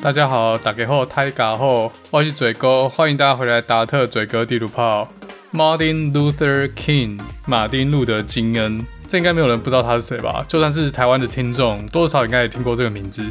大家好，大家好，大家好，我是嘴哥，欢迎大家回来达特嘴哥地图炮。Martin Luther King，马丁路德金恩，这应该没有人不知道他是谁吧？就算是台湾的听众，多少应该也听过这个名字。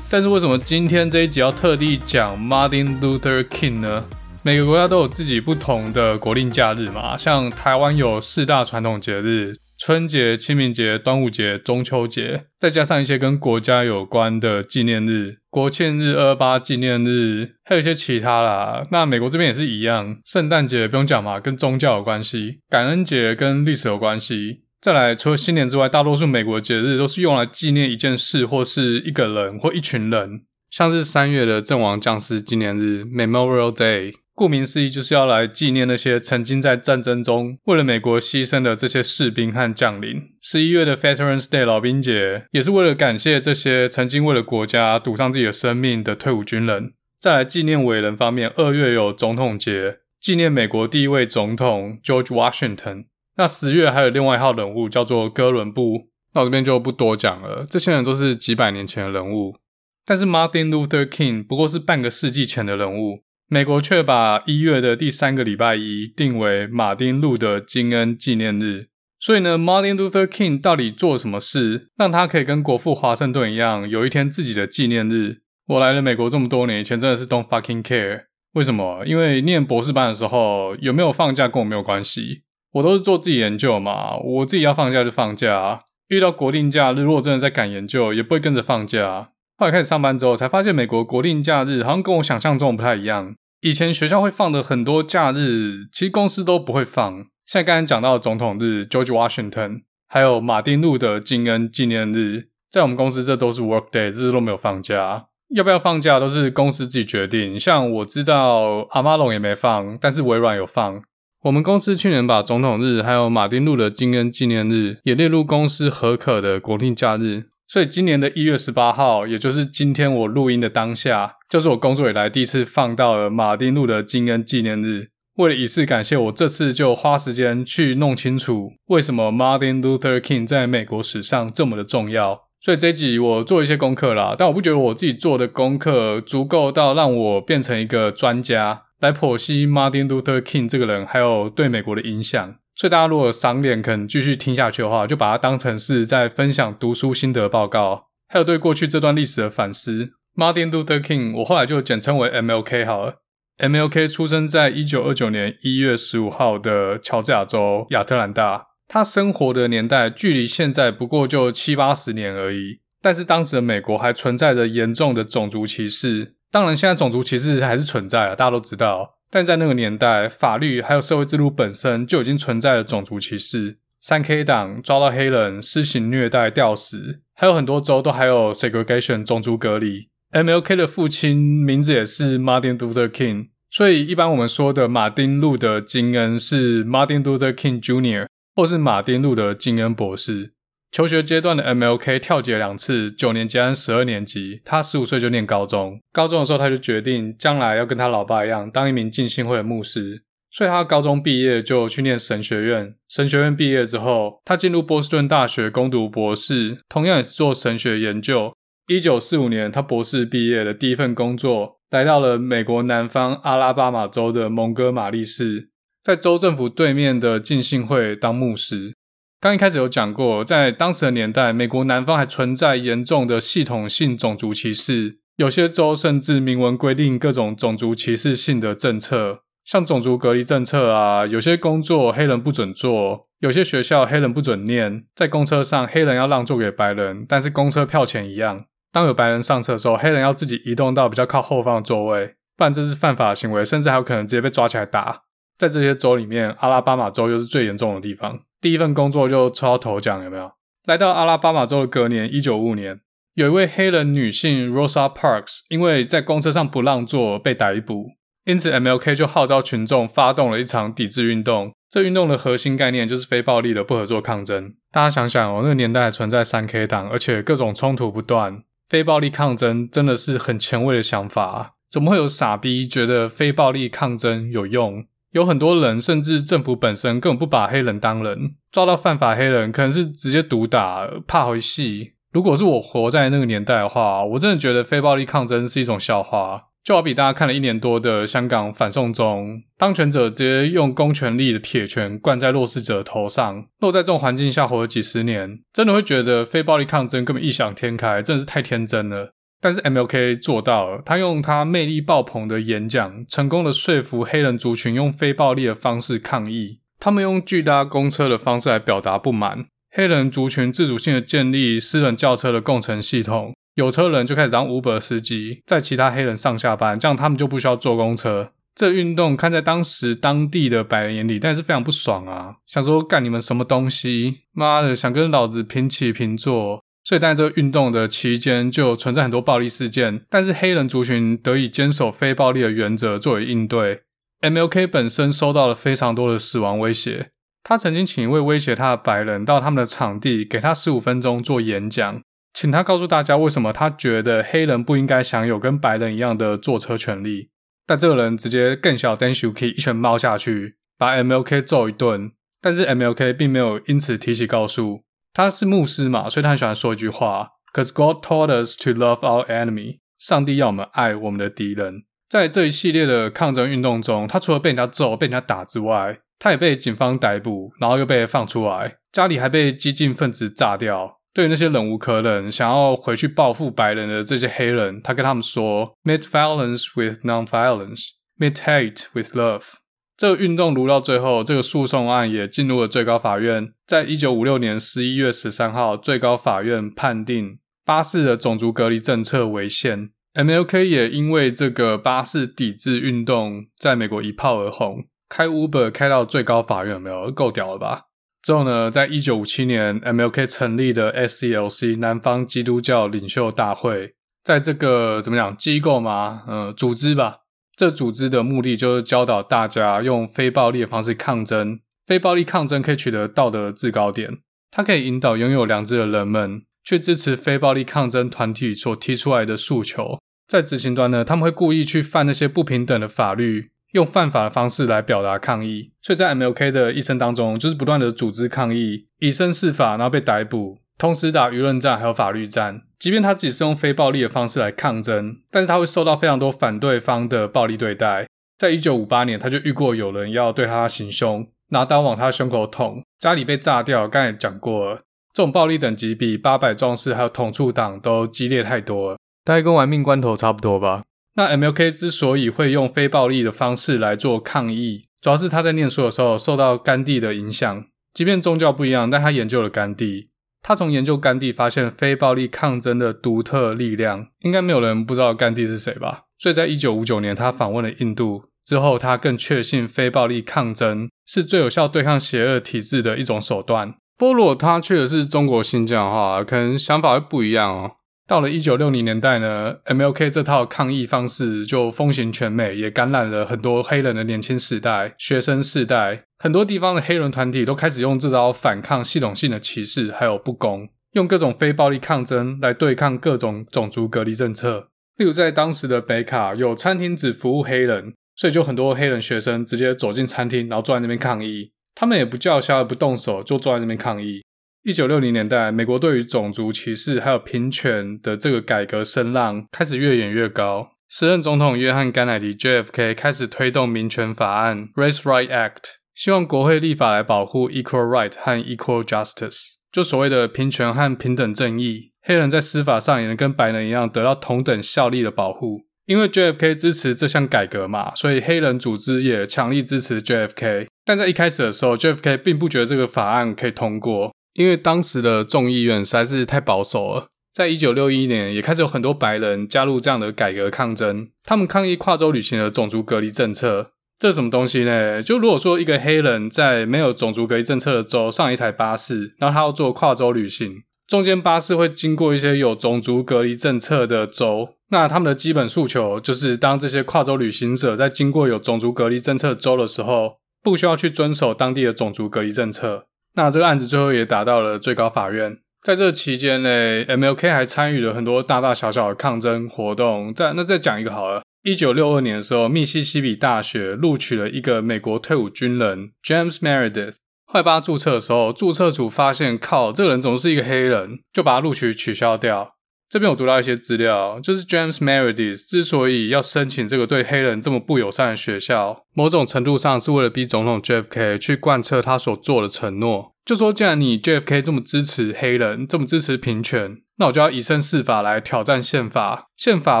但是为什么今天这一集要特地讲 Martin Luther King 呢？每个国家都有自己不同的国定假日嘛，像台湾有四大传统节日。春节、清明节、端午节、中秋节，再加上一些跟国家有关的纪念日，国庆日、二八纪念日，还有一些其他啦。那美国这边也是一样，圣诞节不用讲嘛，跟宗教有关系；感恩节跟历史有关系。再来，除了新年之外，大多数美国节日都是用来纪念一件事或是一个人或一群人，像是三月的阵亡将士纪念日 （Memorial Day）。顾名思义，就是要来纪念那些曾经在战争中为了美国牺牲的这些士兵和将领。十一月的 Veterans Day 老兵节，也是为了感谢这些曾经为了国家赌上自己的生命的退伍军人。再来纪念伟人方面，二月有总统节，纪念美国第一位总统 George Washington。那十月还有另外一号人物叫做哥伦布，那我这边就不多讲了，这些人都是几百年前的人物。但是 Martin Luther King 不过是半个世纪前的人物。美国却把一月的第三个礼拜一定为马丁路德金恩纪念日。所以呢，Martin Luther King 到底做什么事，让他可以跟国父华盛顿一样，有一天自己的纪念日？我来了美国这么多年，以前真的是 don't fucking care。为什么？因为念博士班的时候，有没有放假跟我没有关系，我都是做自己研究嘛，我自己要放假就放假。遇到国定假日，如果真的在赶研究，也不会跟着放假。后来开始上班之后，才发现美国国定假日好像跟我想象中不太一样。以前学校会放的很多假日，其实公司都不会放。像刚才讲到的总统日 George Washington，还有马丁路德金恩纪念日，在我们公司这都是 work day，这次都没有放假。要不要放假都是公司自己决定。像我知道 Amazon 也没放，但是微软有放。我们公司去年把总统日还有马丁路德金恩纪念日也列入公司核可的国定假日。所以今年的一月十八号，也就是今天我录音的当下，就是我工作以来第一次放到了马丁路德金恩纪念日。为了以示感谢，我这次就花时间去弄清楚为什么 Martin Luther King 在美国史上这么的重要。所以这集我做一些功课啦，但我不觉得我自己做的功课足够到让我变成一个专家来剖析 Martin Luther King 这个人，还有对美国的影响。所以大家如果赏脸，可能继续听下去的话，就把它当成是在分享读书心得报告，还有对过去这段历史的反思。Martin Luther King，我后来就简称为 MLK 好了。MLK 出生在一九二九年一月十五号的乔治亚州亚特兰大，他生活的年代距离现在不过就七八十年而已。但是当时的美国还存在着严重的种族歧视，当然现在种族歧视还是存在了，大家都知道。但在那个年代，法律还有社会制度本身就已经存在了种族歧视。三 K 党抓到黑人施行虐待、吊死，还有很多州都还有 segregation 种族隔离。MLK 的父亲名字也是 Martin Luther King，所以一般我们说的马丁路德金恩是 Martin Luther King Jr. 或是马丁路德金恩博士。求学阶段的 MLK 跳级两次，九年级和十二年级。他十五岁就念高中，高中的时候他就决定将来要跟他老爸一样，当一名浸信会的牧师。所以他高中毕业就去念神学院。神学院毕业之后，他进入波士顿大学攻读博士，同样也是做神学研究。一九四五年，他博士毕业的第一份工作，来到了美国南方阿拉巴马州的蒙哥马利市，在州政府对面的浸信会当牧师。刚一开始有讲过，在当时的年代，美国南方还存在严重的系统性种族歧视，有些州甚至明文规定各种种族歧视性的政策，像种族隔离政策啊，有些工作黑人不准做，有些学校黑人不准念，在公车上黑人要让座给白人，但是公车票钱一样。当有白人上车的时候，黑人要自己移动到比较靠后方的座位，不然这是犯法行为，甚至还有可能直接被抓起来打。在这些州里面，阿拉巴马州又是最严重的地方。第一份工作就抽到头奖，有没有？来到阿拉巴马州的隔年，一九五五年，有一位黑人女性 Rosa Parks，因为在公车上不让座被逮捕。因此 MLK 就号召群众发动了一场抵制运动。这运动的核心概念就是非暴力的不合作抗争。大家想想哦，那个年代还存在三 K 党，而且各种冲突不断，非暴力抗争真的是很前卫的想法。啊怎么会有傻逼觉得非暴力抗争有用？有很多人，甚至政府本身根本不把黑人当人，抓到犯法黑人可能是直接毒打，怕回戏。如果是我活在那个年代的话，我真的觉得非暴力抗争是一种笑话。就好比大家看了一年多的香港反送中，当权者直接用公权力的铁拳灌在弱势者头上，落在这种环境下活了几十年，真的会觉得非暴力抗争根本异想天开，真的是太天真了。但是 MLK 做到了，他用他魅力爆棚的演讲，成功的说服黑人族群用非暴力的方式抗议。他们用巨大公车的方式来表达不满。黑人族群自主性的建立私人轿车的共乘系统，有车人就开始当 Uber 司机，在其他黑人上下班，这样他们就不需要坐公车。这运动看在当时当地的白人眼里，但是非常不爽啊，想说干你们什么东西？妈的，想跟老子平起平坐。所以，在这个运动的期间，就存在很多暴力事件。但是，黑人族群得以坚守非暴力的原则作为应对。MLK 本身收到了非常多的死亡威胁。他曾经请一位威胁他的白人到他们的场地，给他十五分钟做演讲，请他告诉大家为什么他觉得黑人不应该享有跟白人一样的坐车权利。但这个人直接更小 Denshuki 一拳猫下去，把 MLK 揍一顿。但是 MLK 并没有因此提起告诉。他是牧师嘛，所以他很喜欢说一句话：“Cause God taught us to love our enemy。”上帝要我们爱我们的敌人。在这一系列的抗争运动中，他除了被人家揍、被人家打之外，他也被警方逮捕，然后又被放出来，家里还被激进分子炸掉。对于那些忍无可忍、想要回去报复白人的这些黑人，他跟他们说：“Meet violence with non-violence. Meet hate with love.” 这个运动如到最后，这个诉讼案也进入了最高法院。在一九五六年十一月十三号，最高法院判定巴士的种族隔离政策违宪。MLK 也因为这个巴士抵制运动，在美国一炮而红，开 Uber 开到最高法院，有没有？够屌了吧？之后呢，在一九五七年，MLK 成立的 SCLC 南方基督教领袖大会，在这个怎么讲机构嘛？嗯，组织吧。这组织的目的就是教导大家用非暴力的方式抗争。非暴力抗争可以取得道德制高点，它可以引导拥有良知的人们去支持非暴力抗争团体所提出来的诉求。在执行端呢，他们会故意去犯那些不平等的法律，用犯法的方式来表达抗议。所以在 MLK 的一生当中，就是不断的组织抗议，以身试法，然后被逮捕。同时打舆论战，还有法律战。即便他自己是用非暴力的方式来抗争，但是他会受到非常多反对方的暴力对待。在一九五八年，他就遇过有人要对他行凶，拿刀往他胸口捅，家里被炸掉。刚才讲过了，这种暴力等级比八百壮士还有统促党都激烈太多了，大概跟玩命关头差不多吧。那 MLK 之所以会用非暴力的方式来做抗议，主要是他在念书的时候受到甘地的影响，即便宗教不一样，但他研究了甘地。他从研究甘地发现非暴力抗争的独特力量，应该没有人不知道甘地是谁吧？所以在一九五九年，他访问了印度之后，他更确信非暴力抗争是最有效对抗邪恶体制的一种手段。不过，如果他去的是中国新疆的话，可能想法会不一样哦。到了一九六零年代呢，MLK 这套抗议方式就风行全美，也感染了很多黑人的年轻世代、学生世代。很多地方的黑人团体都开始用这招反抗系统性的歧视还有不公，用各种非暴力抗争来对抗各种种族隔离政策。例如，在当时的北卡有餐厅只服务黑人，所以就很多黑人学生直接走进餐厅，然后坐在那边抗议。他们也不叫嚣，也不动手，就坐在那边抗议。一九六零年代，美国对于种族歧视还有平权的这个改革声浪开始越演越高。时任总统约翰甘乃迪 （JFK） 开始推动民权法案 （Race Right Act），希望国会立法来保护 equal right 和 equal justice，就所谓的平权和平等正义。黑人在司法上也能跟白人一样得到同等效力的保护。因为 JFK 支持这项改革嘛，所以黑人组织也强力支持 JFK。但在一开始的时候，JFK 并不觉得这个法案可以通过。因为当时的众议院实在是太保守了，在一九六一年也开始有很多白人加入这样的改革抗争，他们抗议跨州旅行的种族隔离政策。这什么东西呢？就如果说一个黑人在没有种族隔离政策的州上一台巴士，然后他要做跨州旅行，中间巴士会经过一些有种族隔离政策的州，那他们的基本诉求就是，当这些跨州旅行者在经过有种族隔离政策州的时候，不需要去遵守当地的种族隔离政策。那这个案子最后也打到了最高法院。在这期间呢，MLK 还参与了很多大大小小的抗争活动。再那再讲一个好了，一九六二年的时候，密西西比大学录取了一个美国退伍军人 James Meredith。快巴注册的时候，注册组发现靠这个人总是一个黑人，就把他录取取消掉。这边我读到一些资料，就是 James Meredith 之所以要申请这个对黑人这么不友善的学校，某种程度上是为了逼总统 JFK 去贯彻他所做的承诺。就说既然你 JFK 这么支持黑人，这么支持平权，那我就要以身试法来挑战宪法。宪法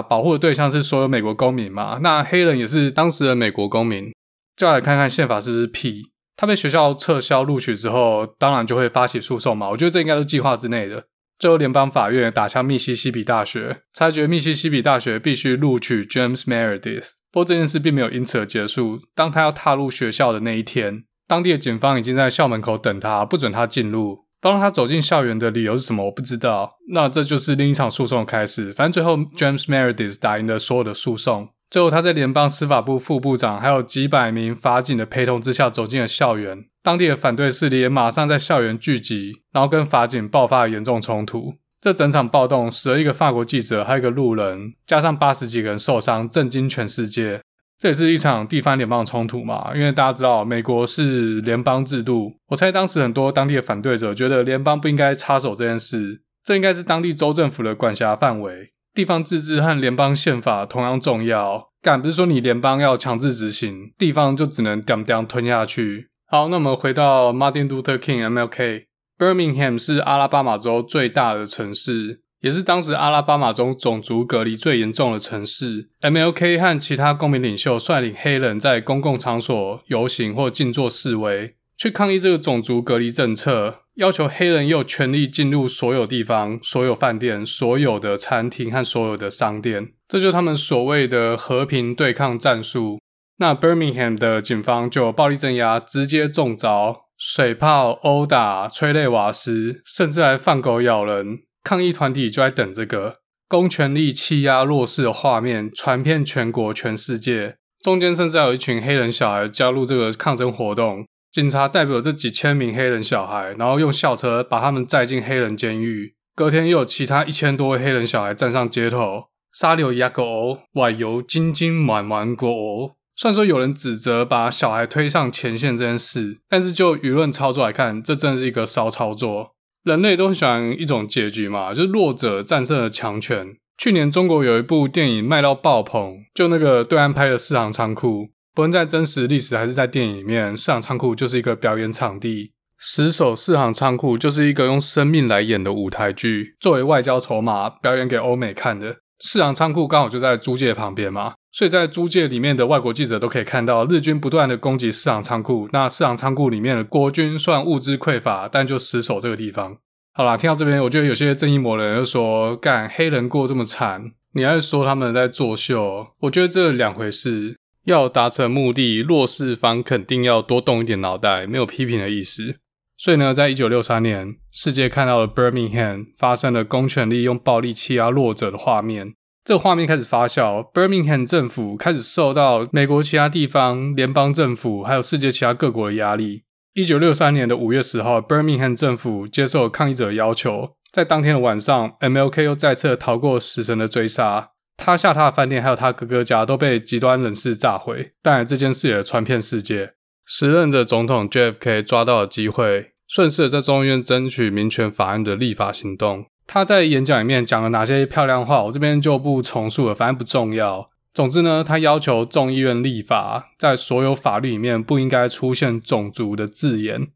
保护的对象是所有美国公民嘛？那黑人也是当时的美国公民，就来看看宪法是不是屁。他被学校撤销录取之后，当然就会发起诉讼嘛。我觉得这应该是计划之内的。最后，联邦法院打向密西西比大学，裁决密西西比大学必须录取 James Meredith。不过这件事并没有因此而结束。当他要踏入学校的那一天，当地的警方已经在校门口等他，不准他进入。不让他走进校园的理由是什么？我不知道。那这就是另一场诉讼的开始。反正最后，James Meredith 打赢了所有的诉讼。最后，他在联邦司法部副部长还有几百名法警的陪同之下走进了校园。当地的反对势力也马上在校园聚集，然后跟法警爆发了严重冲突。这整场暴动死了一个法国记者，还有一个路人，加上八十几个人受伤，震惊全世界。这也是一场地方联邦的冲突嘛？因为大家知道，美国是联邦制度。我猜当时很多当地的反对者觉得联邦不应该插手这件事，这应该是当地州政府的管辖范围。地方自治和联邦宪法同样重要，但不是说你联邦要强制执行，地方就只能点点吞下去。好，那我们回到 Martin Luther King MLK。Birmingham 是阿拉巴马州最大的城市，也是当时阿拉巴马中种族隔离最严重的城市。MLK 和其他公民领袖率领黑人在公共场所游行或静坐示威，去抗议这个种族隔离政策。要求黑人有权利进入所有地方、所有饭店、所有的餐厅和所有的商店，这就是他们所谓的和平对抗战术。那 Birmingham 的警方就暴力镇压，直接中招，水炮、殴打、催泪瓦斯，甚至还放狗咬人。抗议团体就在等这个，公权力欺压弱势的画面传遍全国、全世界。中间甚至有一群黑人小孩加入这个抗争活动。警察代表这几千名黑人小孩，然后用校车把他们载进黑人监狱。隔天又有其他一千多位黑人小孩站上街头，沙流牙狗，外油金金满满果。虽然说有人指责把小孩推上前线这件事，但是就舆论操作来看，这真是一个骚操作。人类都很喜欢一种结局嘛，就是弱者战胜了强权。去年中国有一部电影卖到爆棚，就那个对岸拍的四行仓库。不论在真实历史还是在电影里面，四行仓库就是一个表演场地。死守四行仓库就是一个用生命来演的舞台剧，作为外交筹码表演给欧美看的。四行仓库刚好就在租界旁边嘛，所以在租界里面的外国记者都可以看到日军不断的攻击市场仓库。那市场仓库里面的国军算物资匮乏，但就死守这个地方。好啦，听到这边，我觉得有些正义魔人就说：“干黑人过这么惨，你还是说他们在作秀？”我觉得这两回事。要达成目的，弱势方肯定要多动一点脑袋，没有批评的意思。所以呢，在一九六三年，世界看到了 Birmingham 发生了公权力用暴力欺压弱者的画面。这画面开始发酵，Birmingham 政府开始受到美国其他地方、联邦政府还有世界其他各国的压力。一九六三年的五月十号，Birmingham 政府接受抗议者的要求，在当天的晚上，MLK 又再次逃过死神的追杀。他下榻的饭店还有他哥哥家都被极端人士炸毁，但这件事也传遍世界。时任的总统 JFK 抓到了机会，顺势在众议院争取民权法案的立法行动。他在演讲里面讲了哪些漂亮话，我这边就不重述了，反正不重要。总之呢，他要求众议院立法，在所有法律里面不应该出现种族的字眼。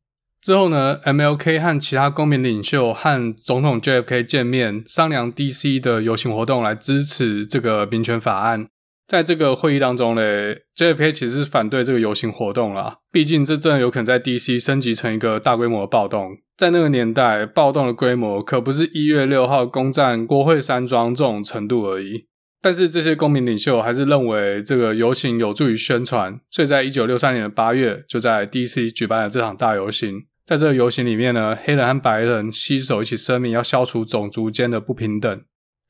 之后呢，MLK 和其他公民领袖和总统 JFK 见面，商量 DC 的游行活动来支持这个民权法案。在这个会议当中呢，JFK 其实是反对这个游行活动啦，毕竟这真的有可能在 DC 升级成一个大规模的暴动。在那个年代，暴动的规模可不是一月六号攻占国会山庄这种程度而已。但是这些公民领袖还是认为这个游行有助于宣传，所以在一九六三年的八月，就在 DC 举办了这场大游行。在这个游行里面呢，黑人和白人携手一起声明要消除种族间的不平等。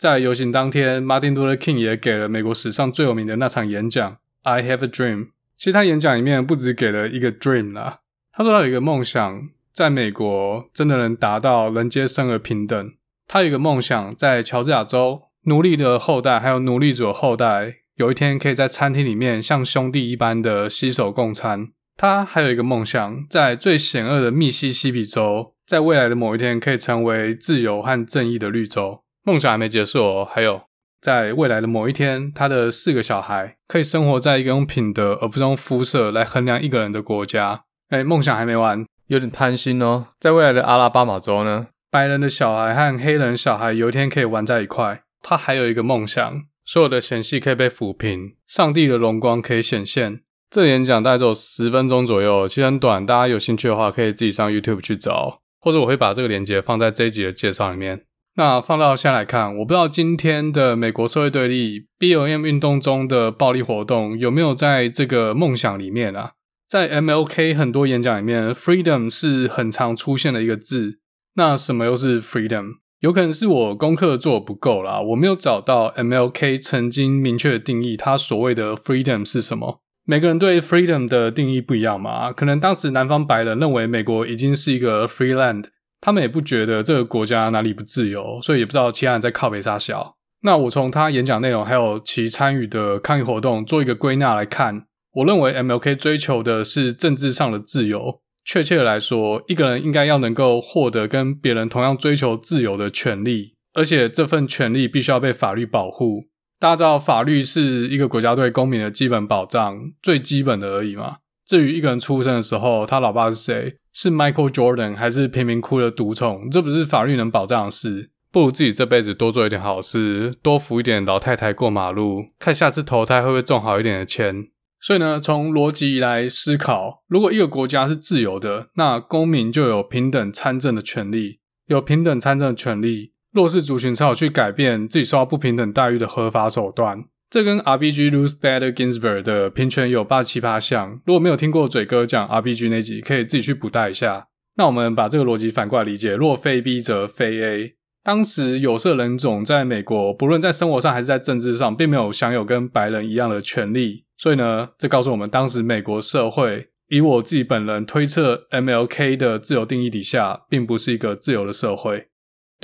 在游行当天，Martin Luther King 也给了美国史上最有名的那场演讲。I have a dream。其实他演讲里面不止给了一个 dream 啦，他说他有一个梦想，在美国真的能达到人皆生而平等。他有一个梦想，在乔治亚州，奴隶的后代还有奴隶主的后代，有一天可以在餐厅里面像兄弟一般的携手共餐。他还有一个梦想，在最险恶的密西西比州，在未来的某一天可以成为自由和正义的绿洲。梦想还没结束哦，还有。在未来的某一天，他的四个小孩可以生活在一个用品德而不是用肤色来衡量一个人的国家。哎，梦想还没完，有点贪心哦。在未来的阿拉巴马州呢，白人的小孩和黑人小孩有一天可以玩在一块。他还有一个梦想，所有的嫌隙可以被抚平，上帝的荣光可以显现。这演讲大概只有十分钟左右，其实很短。大家有兴趣的话，可以自己上 YouTube 去找，或者我会把这个链接放在这一集的介绍里面。那放到现在来看，我不知道今天的美国社会对立 BLM 运动中的暴力活动有没有在这个梦想里面啊？在 MLK 很多演讲里面，freedom 是很常出现的一个字。那什么又是 freedom？有可能是我功课做不够啦，我没有找到 MLK 曾经明确的定义，他所谓的 freedom 是什么？每个人对 freedom 的定义不一样嘛？可能当时南方白人认为美国已经是一个 free land。他们也不觉得这个国家哪里不自由，所以也不知道其他人在靠北撒小。那我从他演讲内容还有其参与的抗议活动做一个归纳来看，我认为 MLK 追求的是政治上的自由。确切的来说，一个人应该要能够获得跟别人同样追求自由的权利，而且这份权利必须要被法律保护。大家知道，法律是一个国家对公民的基本保障，最基本的而已嘛。至于一个人出生的时候，他老爸是谁？是 Michael Jordan 还是贫民窟的独宠？这不是法律能保障的事。不如自己这辈子多做一点好事，多扶一点老太太过马路，看下次投胎会不会中好一点的签。所以呢，从逻辑来思考，如果一个国家是自由的，那公民就有平等参政的权利，有平等参政的权利，弱势族群才有去改变自己受到不平等待遇的合法手段。这跟 R.B.G. Ruth Bader Ginsburg 的平权有八七八像。如果没有听过嘴哥讲 R.B.G. 那集，可以自己去补带一下。那我们把这个逻辑反过来理解：若非 B 则非 A。当时有色人种在美国，不论在生活上还是在政治上，并没有享有跟白人一样的权利。所以呢，这告诉我们，当时美国社会，以我自己本人推测，MLK 的自由定义底下，并不是一个自由的社会。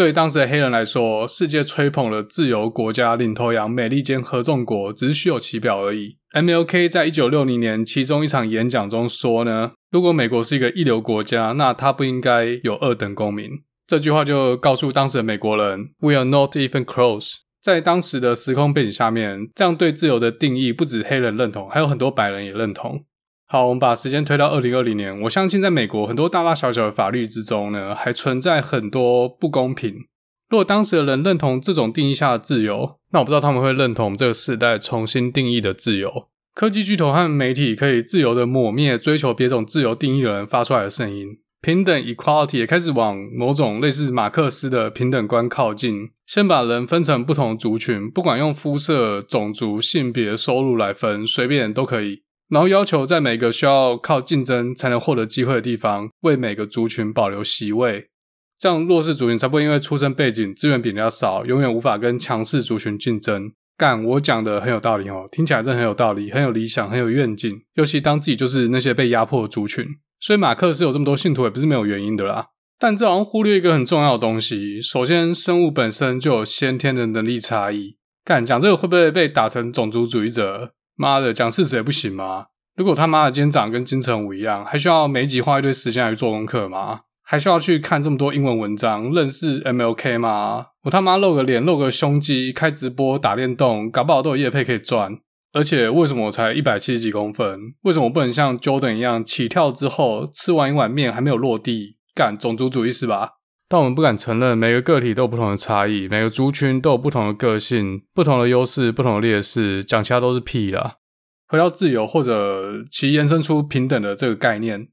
对当时的黑人来说，世界吹捧了自由国家领头羊美利坚合众国，只是虚有其表而已。MLK 在一九六零年其中一场演讲中说呢，如果美国是一个一流国家，那它不应该有二等公民。这句话就告诉当时的美国人，We are not even close。在当时的时空背景下面，这样对自由的定义不止黑人认同，还有很多白人也认同。好，我们把时间推到二零二零年。我相信，在美国很多大大小小的法律之中呢，还存在很多不公平。如果当时的人认同这种定义下的自由，那我不知道他们会认同这个时代重新定义的自由。科技巨头和媒体可以自由的抹灭追求别种自由定义的人发出来的声音。平等 （equality） 也开始往某种类似马克思的平等观靠近。先把人分成不同族群，不管用肤色、种族、性别、收入来分，随便都可以。然后要求在每个需要靠竞争才能获得机会的地方，为每个族群保留席位，这样弱势族群才不会因为出生背景资源比人家少，永远无法跟强势族群竞争。干，我讲的很有道理哦，听起来真的很有道理，很有理想，很有愿景。尤其当自己就是那些被压迫的族群，所以马克思有这么多信徒也不是没有原因的啦。但这好像忽略一个很重要的东西，首先生物本身就有先天的能力差异。干，讲这个会不会被打成种族主义者？妈的，讲事实也不行吗？如果他妈的今天长得跟金城武一样，还需要每集花一堆时间来做功课吗？还需要去看这么多英文文章认识 MLK 吗？我他妈露个脸、露个胸肌，开直播打电动，搞不好都有业配可以赚。而且为什么我才一百七十几公分？为什么我不能像 Jordan 一样起跳之后吃完一碗面还没有落地？干，种族主义是吧？但我们不敢承认，每个个体都有不同的差异，每个族群都有不同的个性、不同的优势、不同的劣势，讲其他都是屁啦。回到自由，或者其延伸出平等的这个概念，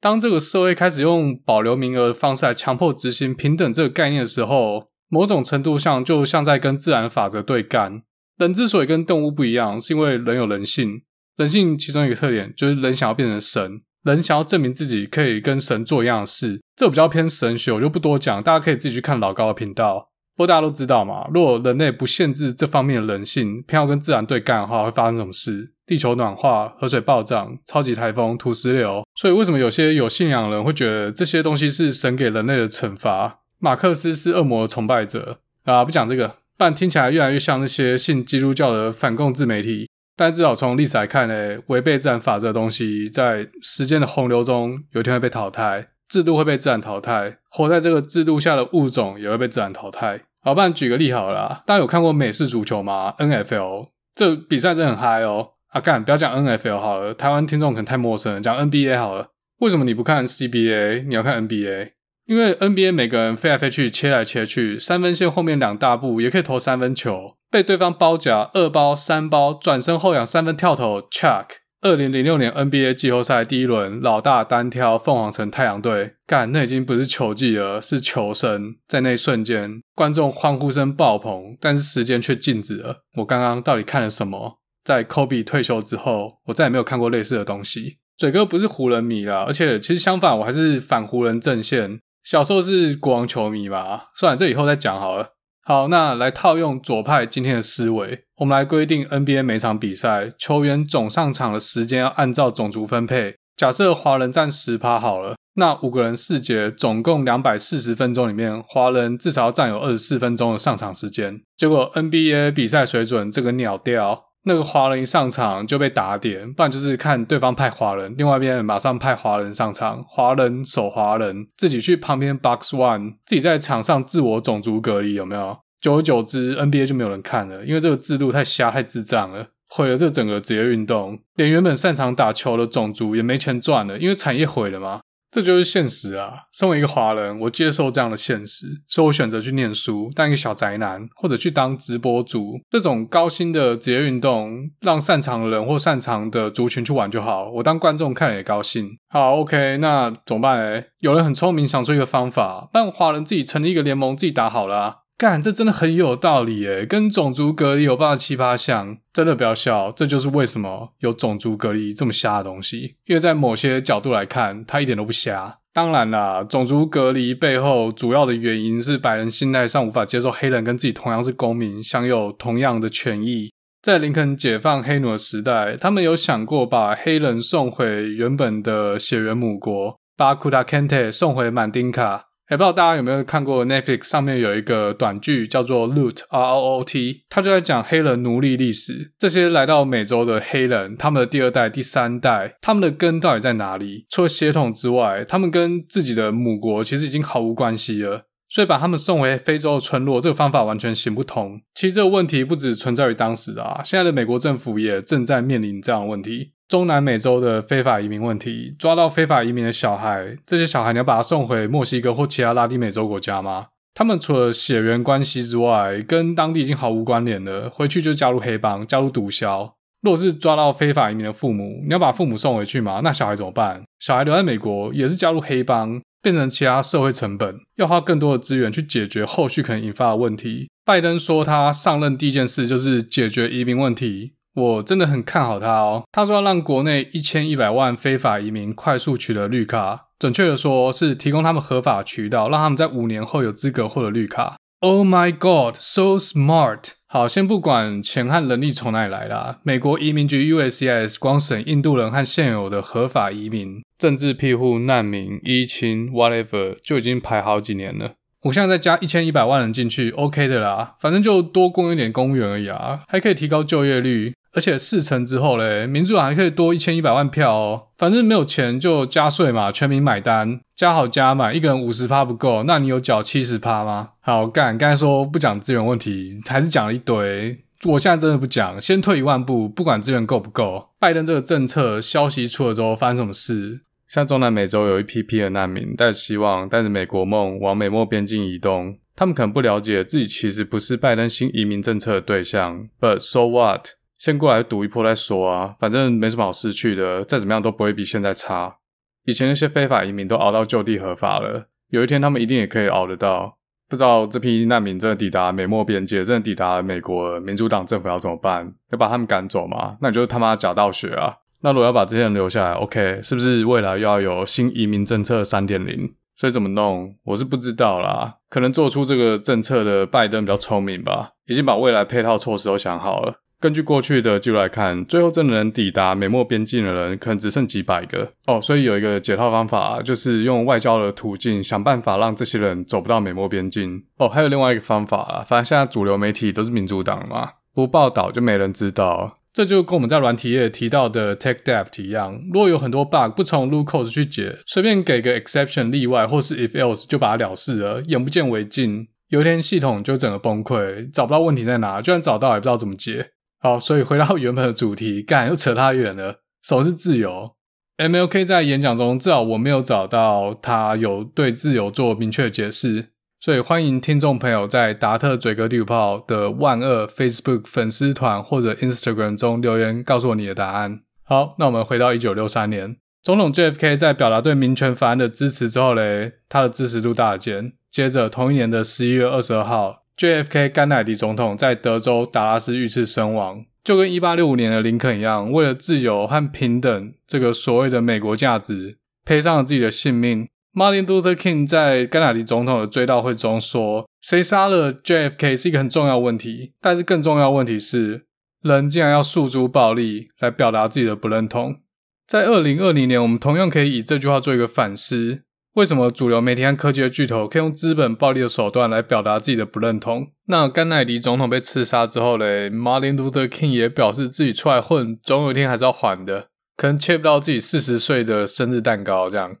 当这个社会开始用保留名额的方式来强迫执行平等这个概念的时候，某种程度上就像在跟自然法则对干。人之所以跟动物不一样，是因为人有人性，人性其中一个特点就是人想要变成神，人想要证明自己可以跟神做一样的事，这比较偏神学，我就不多讲，大家可以自己去看老高的频道。不过大家都知道嘛，如果人类不限制这方面的人性，偏要跟自然对干的话，会发生什么事？地球暖化、河水暴涨、超级台风、土石流。所以为什么有些有信仰的人会觉得这些东西是神给人类的惩罚？马克思是恶魔的崇拜者啊！不讲这个，不然听起来越来越像那些信基督教的反共自媒体。但至少从历史来看呢，违背自然法则的东西，在时间的洪流中，有一天会被淘汰，制度会被自然淘汰，活在这个制度下的物种也会被自然淘汰。好，不然举个例好了啦，大家有看过美式足球吗？NFL 这比赛真的很嗨哦。啊，干！不要讲 NFL 好了，台湾听众可能太陌生了。讲 NBA 好了，为什么你不看 CBA，你要看 NBA？因为 NBA 每个人飞来飞去，切来切去，三分线后面两大步也可以投三分球，被对方包夹二包三包，转身后仰三分跳投 chuck。二零零六年 NBA 季后赛第一轮，老大单挑凤凰城太阳队，干！那已经不是球技了，是求生。在那一瞬间，观众欢呼声爆棚，但是时间却静止了。我刚刚到底看了什么？在 Kobe 退休之后，我再也没有看过类似的东西。嘴哥不是湖人迷啦，而且其实相反，我还是反湖人阵线。小时候是国王球迷吧，算了，这以后再讲好了。好，那来套用左派今天的思维，我们来规定 NBA 每场比赛球员总上场的时间要按照种族分配。假设华人占十趴好了，那五个人四节，总共两百四十分钟里面，华人至少要占有二十四分钟的上场时间。结果 NBA 比赛水准这个鸟掉。那个华人一上场就被打点，不然就是看对方派华人，另外一边马上派华人上场，华人守华人，自己去旁边 box one，自己在场上自我种族隔离，有没有？久而久之，NBA 就没有人看了，因为这个制度太瞎太智障了，毁了这整个职业运动，连原本擅长打球的种族也没钱赚了，因为产业毁了嘛。这就是现实啊！身为一个华人，我接受这样的现实，所以我选择去念书，当一个小宅男，或者去当直播主。这种高薪的职业运动，让擅长的人或擅长的族群去玩就好，我当观众看了也高兴。好，OK，那怎么办呢？有人很聪明，想出一个方法，让华人自己成立一个联盟，自己打好了。干，这真的很有道理诶，跟种族隔离有八十七八像，真的不要笑，这就是为什么有种族隔离这么瞎的东西。因为在某些角度来看，它一点都不瞎。当然啦，种族隔离背后主要的原因是白人心态上无法接受黑人跟自己同样是公民，享有同样的权益。在林肯解放黑奴的时代，他们有想过把黑人送回原本的血缘母国，把库塔坎特送回曼丁卡。也不知道大家有没有看过 Netflix 上面有一个短剧叫做《Loot》R O O T，他就在讲黑人奴隶历史。这些来到美洲的黑人，他们的第二代、第三代，他们的根到底在哪里？除了血统之外，他们跟自己的母国其实已经毫无关系了。所以把他们送回非洲的村落，这个方法完全行不通。其实这个问题不只存在于当时啊，现在的美国政府也正在面临这样的问题。中南美洲的非法移民问题，抓到非法移民的小孩，这些小孩你要把他送回墨西哥或其他拉丁美洲国家吗？他们除了血缘关系之外，跟当地已经毫无关联了，回去就加入黑帮，加入毒枭。如果是抓到非法移民的父母，你要把父母送回去吗？那小孩怎么办？小孩留在美国也是加入黑帮，变成其他社会成本，要花更多的资源去解决后续可能引发的问题。拜登说他上任第一件事就是解决移民问题。我真的很看好他哦。他说要让国内一千一百万非法移民快速取得绿卡，准确的说是提供他们合法渠道，让他们在五年后有资格获得绿卡。Oh my God, so smart！好，先不管钱和人力从哪里来啦，美国移民局 USCIS 光审印度人和现有的合法移民、政治庇护、难民、依亲，whatever，就已经排好几年了。我现在再加一千一百万人进去，OK 的啦，反正就多供一点公务员而已啊，还可以提高就业率。而且事成之后嘞，民主党还可以多一千一百万票哦。反正没有钱就加税嘛，全民买单，加好加满，一个人五十趴不够，那你有缴七十趴吗？好干，刚才说不讲资源问题，还是讲了一堆。我现在真的不讲，先退一万步，不管资源够不够，拜登这个政策消息出了之后，发生什么事？像中南美洲有一批批的难民，带着希望，带着美国梦往美墨边境移动。他们可能不了解自己其实不是拜登新移民政策的对象，But so what？先过来赌一波再说啊，反正没什么好失去的，再怎么样都不会比现在差。以前那些非法移民都熬到就地合法了，有一天他们一定也可以熬得到。不知道这批难民真的抵达美墨边界，真的抵达美国，民主党政府要怎么办？要把他们赶走吗？那你就他妈假道学啊！那如果要把这些人留下来，OK，是不是未来又要有新移民政策三点零？所以怎么弄，我是不知道啦。可能做出这个政策的拜登比较聪明吧，已经把未来配套措施都想好了。根据过去的记录来看，最后真的能抵达美墨边境的人，可能只剩几百个哦。所以有一个解套方法，就是用外交的途径想办法让这些人走不到美墨边境。哦，还有另外一个方法啊，反正现在主流媒体都是民主党嘛，不报道就没人知道。这就跟我们在软体业提到的 tech debt 一样，如果有很多 bug 不从 root cause 去解，随便给个 exception 例外或是 if else 就把它了事了，眼不见为净，有一天系统就整个崩溃，找不到问题在哪，就算找到也不知道怎么解。好，所以回到原本的主题，干又扯太远了。什么是自由？MLK 在演讲中，至少我没有找到他有对自由做明确解释。所以欢迎听众朋友在达特嘴哥地图炮的万恶 Facebook 粉丝团或者 Instagram 中留言，告诉我你的答案。好，那我们回到一九六三年，总统 JFK 在表达对民权法案的支持之后嘞，他的支持度大减。接着同一年的十一月二十二号，JFK 甘乃迪总统在德州达拉斯遇刺身亡，就跟一八六五年的林肯一样，为了自由和平等这个所谓的美国价值，赔上了自己的性命。Martin Luther King 在甘乃迪总统的追悼会中说：“谁杀了 JFK 是一个很重要问题，但是更重要问题是，人竟然要诉诸暴力来表达自己的不认同。”在二零二零年，我们同样可以以这句话做一个反思：为什么主流媒体和科技的巨头可以用资本暴力的手段来表达自己的不认同？那甘乃迪总统被刺杀之后嘞，Martin Luther King 也表示自己出来混，总有一天还是要还的，可能切不到自己四十岁的生日蛋糕这样。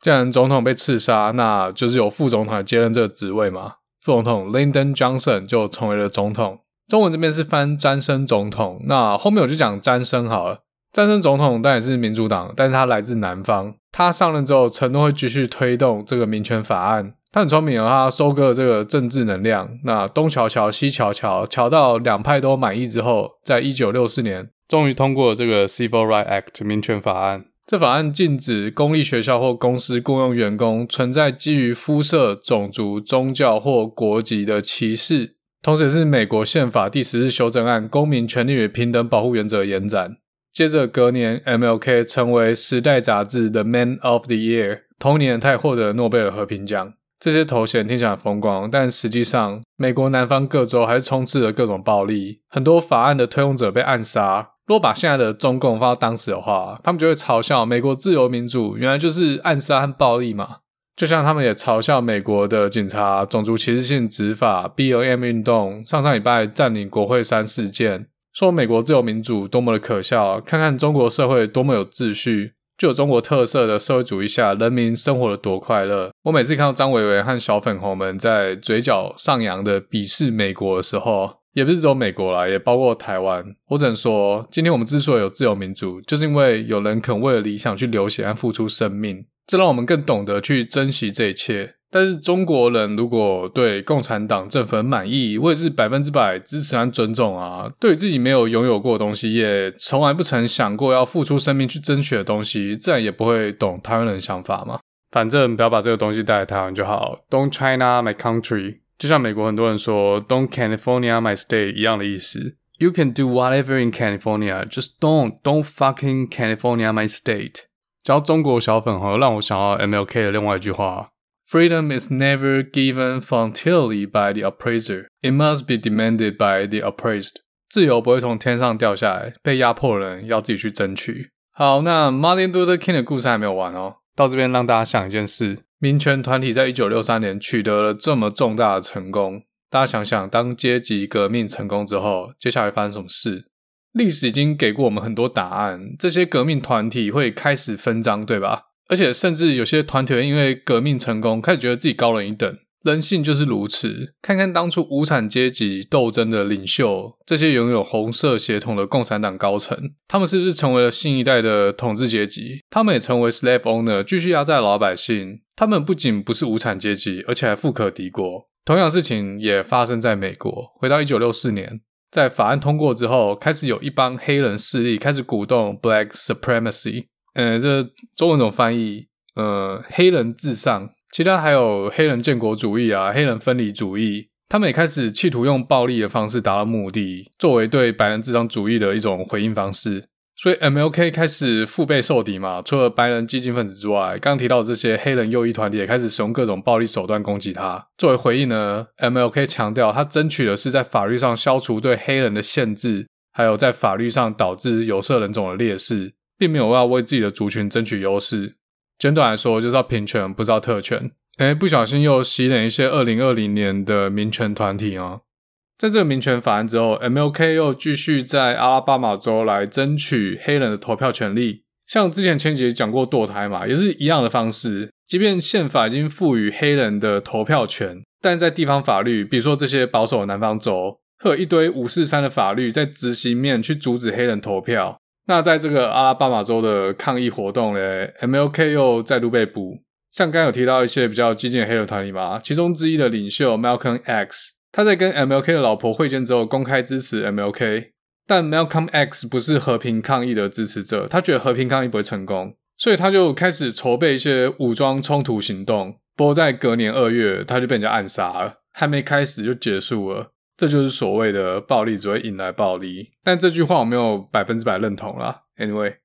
既然总统被刺杀，那就是由副总统来接任这个职位嘛。副总统 Lyndon Johnson 就成为了总统。中文这边是翻詹森总统，那后面我就讲詹森好了。詹森总统当然也是民主党，但是他来自南方。他上任之后承诺会继续推动这个民权法案。他很聪明啊，他收割了这个政治能量。那东瞧瞧，西瞧瞧，瞧到两派都满意之后，在一九六四年终于通过了这个 Civil Rights Act 民权法案。这法案禁止公立学校或公司雇佣员工存在基于肤色、种族、宗教或国籍的歧视，同时也是美国宪法第十次修正案公民权利与平等保护原则延展。接着隔年，MLK 成为《时代》杂志 The Man of the Year，同年他也获得诺贝尔和平奖。这些头衔听起来很风光，但实际上，美国南方各州还是充斥着各种暴力，很多法案的推动者被暗杀。如果把现在的中共放到当时的话，他们就会嘲笑美国自由民主原来就是暗杀和暴力嘛。就像他们也嘲笑美国的警察种族歧视性执法、B.O.M. 运动、上上礼拜占领国会山事件，说美国自由民主多么的可笑。看看中国社会多么有秩序，具有中国特色的社会主义下，人民生活的多快乐。我每次看到张伟伟和小粉红们在嘴角上扬的鄙视美国的时候，也不是只有美国啦，也包括台湾。我只能说，今天我们之所以有自由民主，就是因为有人肯为了理想去流血和付出生命，这让我们更懂得去珍惜这一切。但是中国人如果对共产党政府很满意，或者是百分之百支持和尊重啊。对自己没有拥有过的东西，也从来不曾想过要付出生命去争取的东西，自然也不会懂台湾人的想法嘛。反正不要把这个东西带来台湾就好。Don't China my country。就像美国很多人说 "Don't California my state" 一样的意思。You can do whatever in California, just don't, don't fucking California my state。讲到中国小粉红，让我想到 MLK 的另外一句话：Freedom is never given voluntarily by the oppressor, it must be demanded by the oppressed。自由不会从天上掉下来，被压迫的人要自己去争取。好，那 Martin Luther King 的故事还没有完哦，到这边让大家想一件事。民权团体在一九六三年取得了这么重大的成功，大家想想，当阶级革命成功之后，接下来发生什么事？历史已经给过我们很多答案，这些革命团体会开始分赃，对吧？而且甚至有些团体因为革命成功，开始觉得自己高人一等。人性就是如此。看看当初无产阶级斗争的领袖，这些拥有红色血统的共产党高层，他们是不是成为了新一代的统治阶级？他们也成为 slave owner，继续压榨老百姓。他们不仅不是无产阶级，而且还富可敌国。同样事情也发生在美国。回到一九六四年，在法案通过之后，开始有一帮黑人势力开始鼓动 black supremacy。呃，这中文怎么翻译？呃，黑人至上。其他还有黑人建国主义啊，黑人分离主义，他们也开始企图用暴力的方式达到目的，作为对白人至上主义的一种回应方式。所以 MLK 开始腹背受敌嘛。除了白人激进分子之外，刚提到这些黑人右翼团体也开始使用各种暴力手段攻击他。作为回应呢，MLK 强调他争取的是在法律上消除对黑人的限制，还有在法律上导致有色人种的劣势，并没有要为自己的族群争取优势。简短来说，就是要平权，不是要特权。哎，不小心又洗脸一些二零二零年的民权团体啊。在这个民权法案之后，MLK 又继续在阿拉巴马州来争取黑人的投票权利。像之前前几集讲过堕胎嘛，也是一样的方式。即便宪法已经赋予黑人的投票权，但在地方法律，比如说这些保守的南方州，会有一堆五四三的法律在执行面去阻止黑人投票。那在这个阿拉巴马州的抗议活动呢，MLK 又再度被捕。像刚有提到一些比较激进的黑人团体嘛，其中之一的领袖 Malcolm X。他在跟 MLK 的老婆会见之后，公开支持 MLK，但 Malcolm X 不是和平抗议的支持者，他觉得和平抗议不会成功，所以他就开始筹备一些武装冲突行动。不过在隔年二月，他就被人家暗杀了，还没开始就结束了。这就是所谓的暴力只会引来暴力，但这句话我没有百分之百认同啦。Anyway，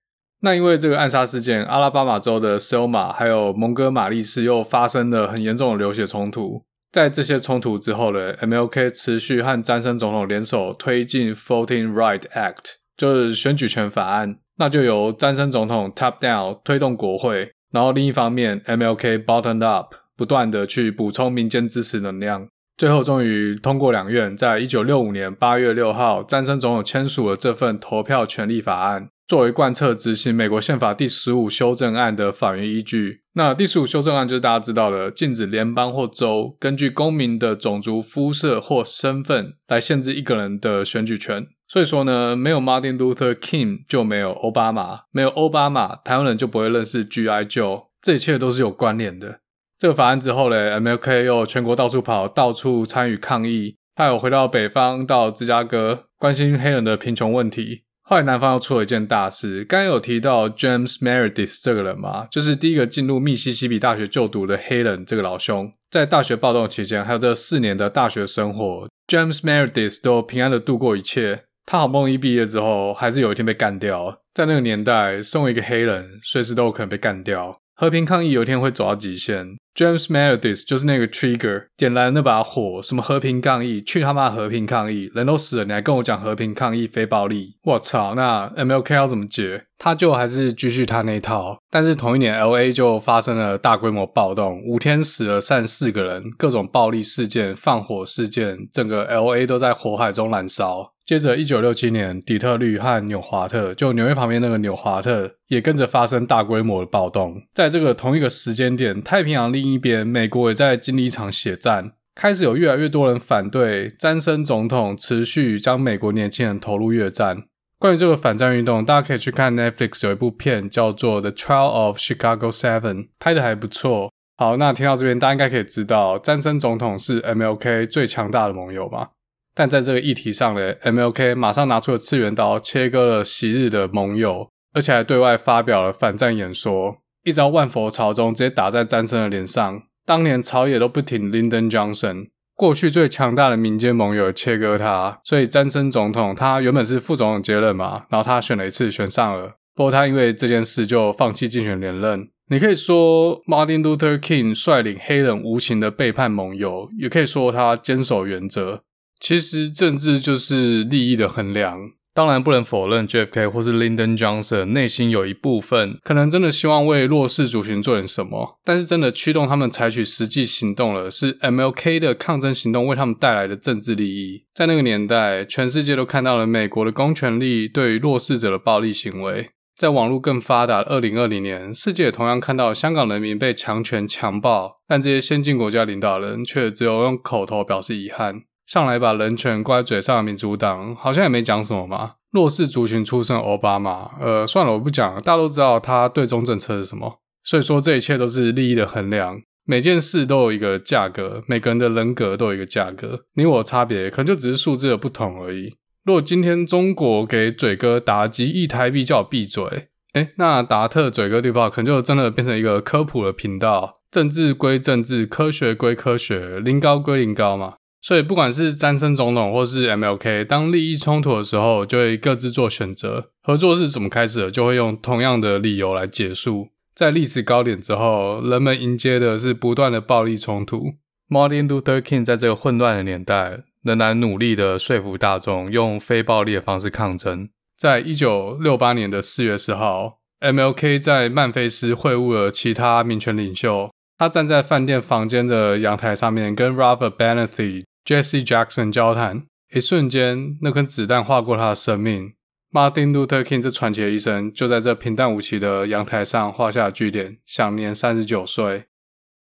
那因为这个暗杀事件，阿拉巴马州的 Selma 还有蒙哥马利市又发生了很严重的流血冲突。在这些冲突之后呢，MLK 持续和詹森总统联手推进 Voting Right Act，就是选举权法案。那就由詹森总统 top down 推动国会，然后另一方面 MLK bottom up 不断的去补充民间支持能量，最后终于通过两院，在一九六五年八月六号，詹森总统签署了这份投票权利法案。作为贯彻执行美国宪法第十五修正案的法源依据，那第十五修正案就是大家知道的，禁止联邦或州根据公民的种族、肤色或身份来限制一个人的选举权。所以说呢，没有 Martin Luther King 就没有奥巴马，没有奥巴马，台湾人就不会认识 G.I. Joe，这一切都是有关联的。这个法案之后呢，MLK 又全国到处跑，到处参与抗议，他有回到北方，到芝加哥，关心黑人的贫穷问题。后来南方又出了一件大事，刚有提到 James Meredith 这个人嘛，就是第一个进入密西西比大学就读的黑人这个老兄，在大学暴动期间，还有这四年的大学生活，James Meredith 都平安的度过一切。他好不容易毕业之后，还是有一天被干掉。在那个年代，身为一个黑人，随时都有可能被干掉。和平抗议有一天会走到极限，James Meredith 就是那个 trigger，点燃那把火。什么和平抗议？去他妈和平抗议！人都死了，你还跟我讲和平抗议非暴力？我操！那 MLK 要怎么解？他就还是继续他那套。但是同一年，LA 就发生了大规模暴动，五天死了三四个人，各种暴力事件、放火事件，整个 LA 都在火海中燃烧。接着，一九六七年，底特律和纽华特，就纽约旁边那个纽华特，也跟着发生大规模的暴动。在这个同一个时间点，太平洋另一边，美国也在经历一场血战，开始有越来越多人反对詹森总统持续将美国年轻人投入越战。关于这个反战运动，大家可以去看 Netflix 有一部片叫做《The Trial of Chicago Seven》，拍得还不错。好，那听到这边，大家应该可以知道，詹森总统是 MLK 最强大的盟友吧？但在这个议题上呢，MLK 马上拿出了次元刀，切割了昔日的盟友，而且还对外发表了反战演说，一招万佛朝宗，直接打在詹森的脸上。当年朝野都不挺 Lyndon Johnson，过去最强大的民间盟友切割他，所以詹森总统他原本是副总统接任嘛，然后他选了一次选上了，不过他因为这件事就放弃竞选连任。你可以说 Martin Luther King 率领黑人无情的背叛盟友，也可以说他坚守原则。其实政治就是利益的衡量，当然不能否认 JFK 或是 Lyndon Johnson 内心有一部分可能真的希望为弱势族群做点什么，但是真的驱动他们采取实际行动了，是 MLK 的抗争行动为他们带来的政治利益。在那个年代，全世界都看到了美国的公权力对于弱势者的暴力行为。在网络更发达的二零二零年，世界同样看到香港人民被强权强暴，但这些先进国家领导人却只有用口头表示遗憾。上来把人权挂在嘴上的民主党，好像也没讲什么嘛。弱势族群出身奥巴马，呃，算了，我不讲，大家都知道他对中政策是什么。所以说，这一切都是利益的衡量，每件事都有一个价格，每个人的人格都有一个价格，你我差别可能就只是数字的不同而已。如果今天中国给嘴哥打击一台币叫我闭嘴，诶，那达特嘴哥地方可能就真的变成一个科普的频道，政治归政治，科学归科学，零高归零高嘛。所以不管是詹森总统或是 MLK，当利益冲突的时候，就会各自做选择。合作是怎么开始的，就会用同样的理由来结束。在历史高点之后，人们迎接的是不断的暴力冲突。Martin Luther King 在这个混乱的年代，仍然努力的说服大众用非暴力的方式抗争。在一九六八年的四月十号，MLK 在曼菲斯会晤了其他民权领袖。他站在饭店房间的阳台上面，跟 Robert Banathi、Jesse Jackson 交谈。一瞬间，那颗子弹划过他的生命。Martin Luther King 这传奇的一生，就在这平淡无奇的阳台上画下句点，享年三十九岁。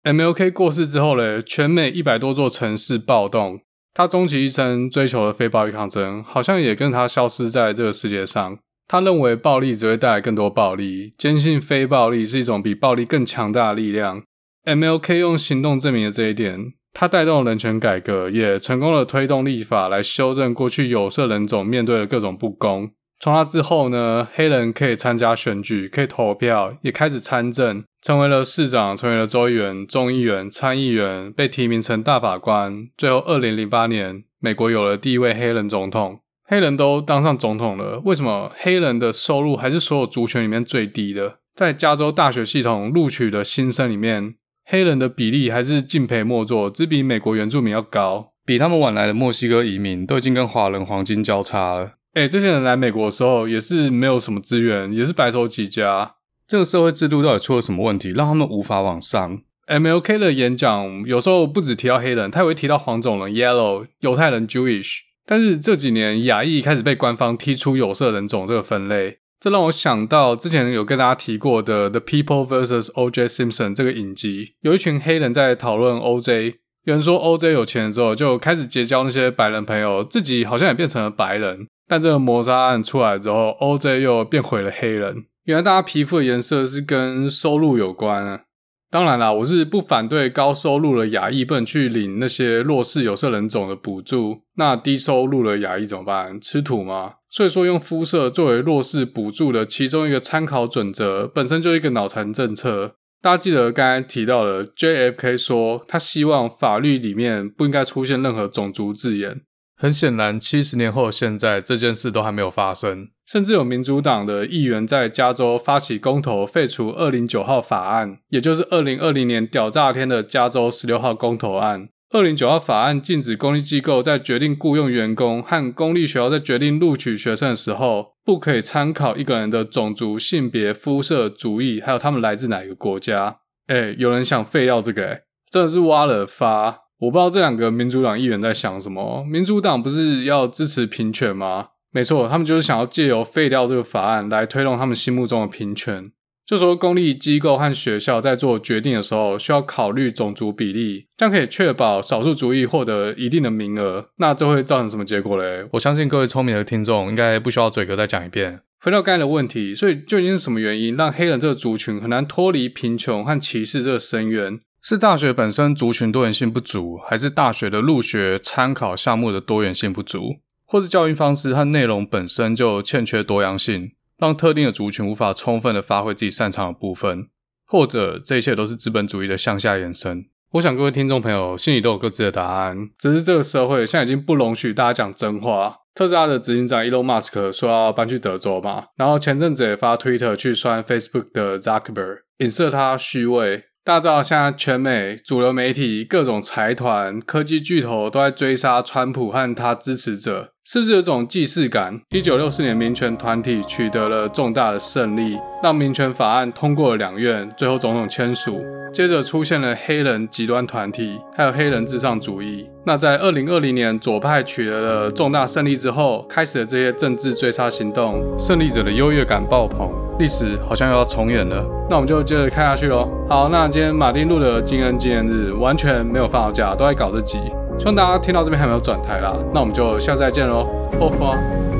MLK 过世之后呢，全美一百多座城市暴动。他终其一生追求的非暴力抗争，好像也跟他消失在这个世界上。他认为暴力只会带来更多暴力，坚信非暴力是一种比暴力更强大的力量。MLK 用行动证明了这一点。他带动了人权改革，也成功的推动立法来修正过去有色人种面对的各种不公。从他之后呢，黑人可以参加选举，可以投票，也开始参政，成为了市长，成为了州议员、众议员、参议员，被提名成大法官。最后，二零零八年，美国有了第一位黑人总统。黑人都当上总统了，为什么黑人的收入还是所有族群里面最低的？在加州大学系统录取的新生里面，黑人的比例还是敬陪末座，只比美国原住民要高，比他们晚来的墨西哥移民都已经跟华人黄金交叉了。哎，这些人来美国的时候也是没有什么资源，也是白手起家。这个社会制度到底出了什么问题，让他们无法往上？MLK 的演讲有时候不止提到黑人，他也会提到黄种人 （Yellow）、犹太人 （Jewish）。但是这几年亚裔开始被官方踢出有色人种这个分类，这让我想到之前有跟大家提过的《The People vs. O.J. Simpson》这个影集，有一群黑人在讨论 O.J。有人说 O.J. 有钱了之后就开始结交那些白人朋友，自己好像也变成了白人。但这个谋杀案出来之后，OJ 又变回了黑人。原来大家皮肤的颜色是跟收入有关啊。当然啦，我是不反对高收入的亚裔不能去领那些弱势有色人种的补助。那低收入的亚裔怎么办？吃土吗？所以说，用肤色作为弱势补助的其中一个参考准则，本身就一个脑残政策。大家记得刚才提到的 JFK 说，他希望法律里面不应该出现任何种族字眼。很显然，七十年后现在，这件事都还没有发生。甚至有民主党的议员在加州发起公投，废除二零九号法案，也就是二零二零年屌炸天的加州十六号公投案。二零九号法案禁止公立机构在决定雇佣员工和公立学校在决定录取学生的时候，不可以参考一个人的种族、性别、肤色、主义，还有他们来自哪一个国家。哎，有人想废掉这个，哎，真的是挖了发。我不知道这两个民主党议员在想什么。民主党不是要支持平权吗？没错，他们就是想要借由废掉这个法案来推动他们心目中的平权。就说公立机构和学校在做决定的时候需要考虑种族比例，这样可以确保少数族裔获得一定的名额。那这会造成什么结果嘞？我相信各位聪明的听众应该不需要嘴哥再讲一遍。回到刚才的问题，所以究竟是什么原因让黑人这个族群很难脱离贫穷和歧视这个深渊？是大学本身族群多元性不足，还是大学的入学参考项目的多元性不足，或是教育方式和内容本身就欠缺多样性，让特定的族群无法充分的发挥自己擅长的部分，或者这一切都是资本主义的向下延伸？我想各位听众朋友心里都有各自的答案，只是这个社会现在已经不容许大家讲真话。特斯拉的执行长 Elon Musk 说要搬去德州嘛，然后前阵子也发 Twitter 去酸 Facebook 的 Zuckerberg，影射他虚伪。大家知道，现在全美主流媒体、各种财团、科技巨头都在追杀川普和他支持者，是不是有种既视感？一九六四年，民权团体取得了重大的胜利，让民权法案通过了两院，最后总统签署。接着出现了黑人极端团体，还有黑人至上主义。那在二零二零年，左派取得了重大胜利之后，开始了这些政治追杀行动，胜利者的优越感爆棚。历史好像又要重演了，那我们就接着看下去喽。好，那今天马丁路德金恩纪念日完全没有放好假，都在搞这集，希望大家听到这边还没有转台啦。那我们就下次再见喽，拜拜。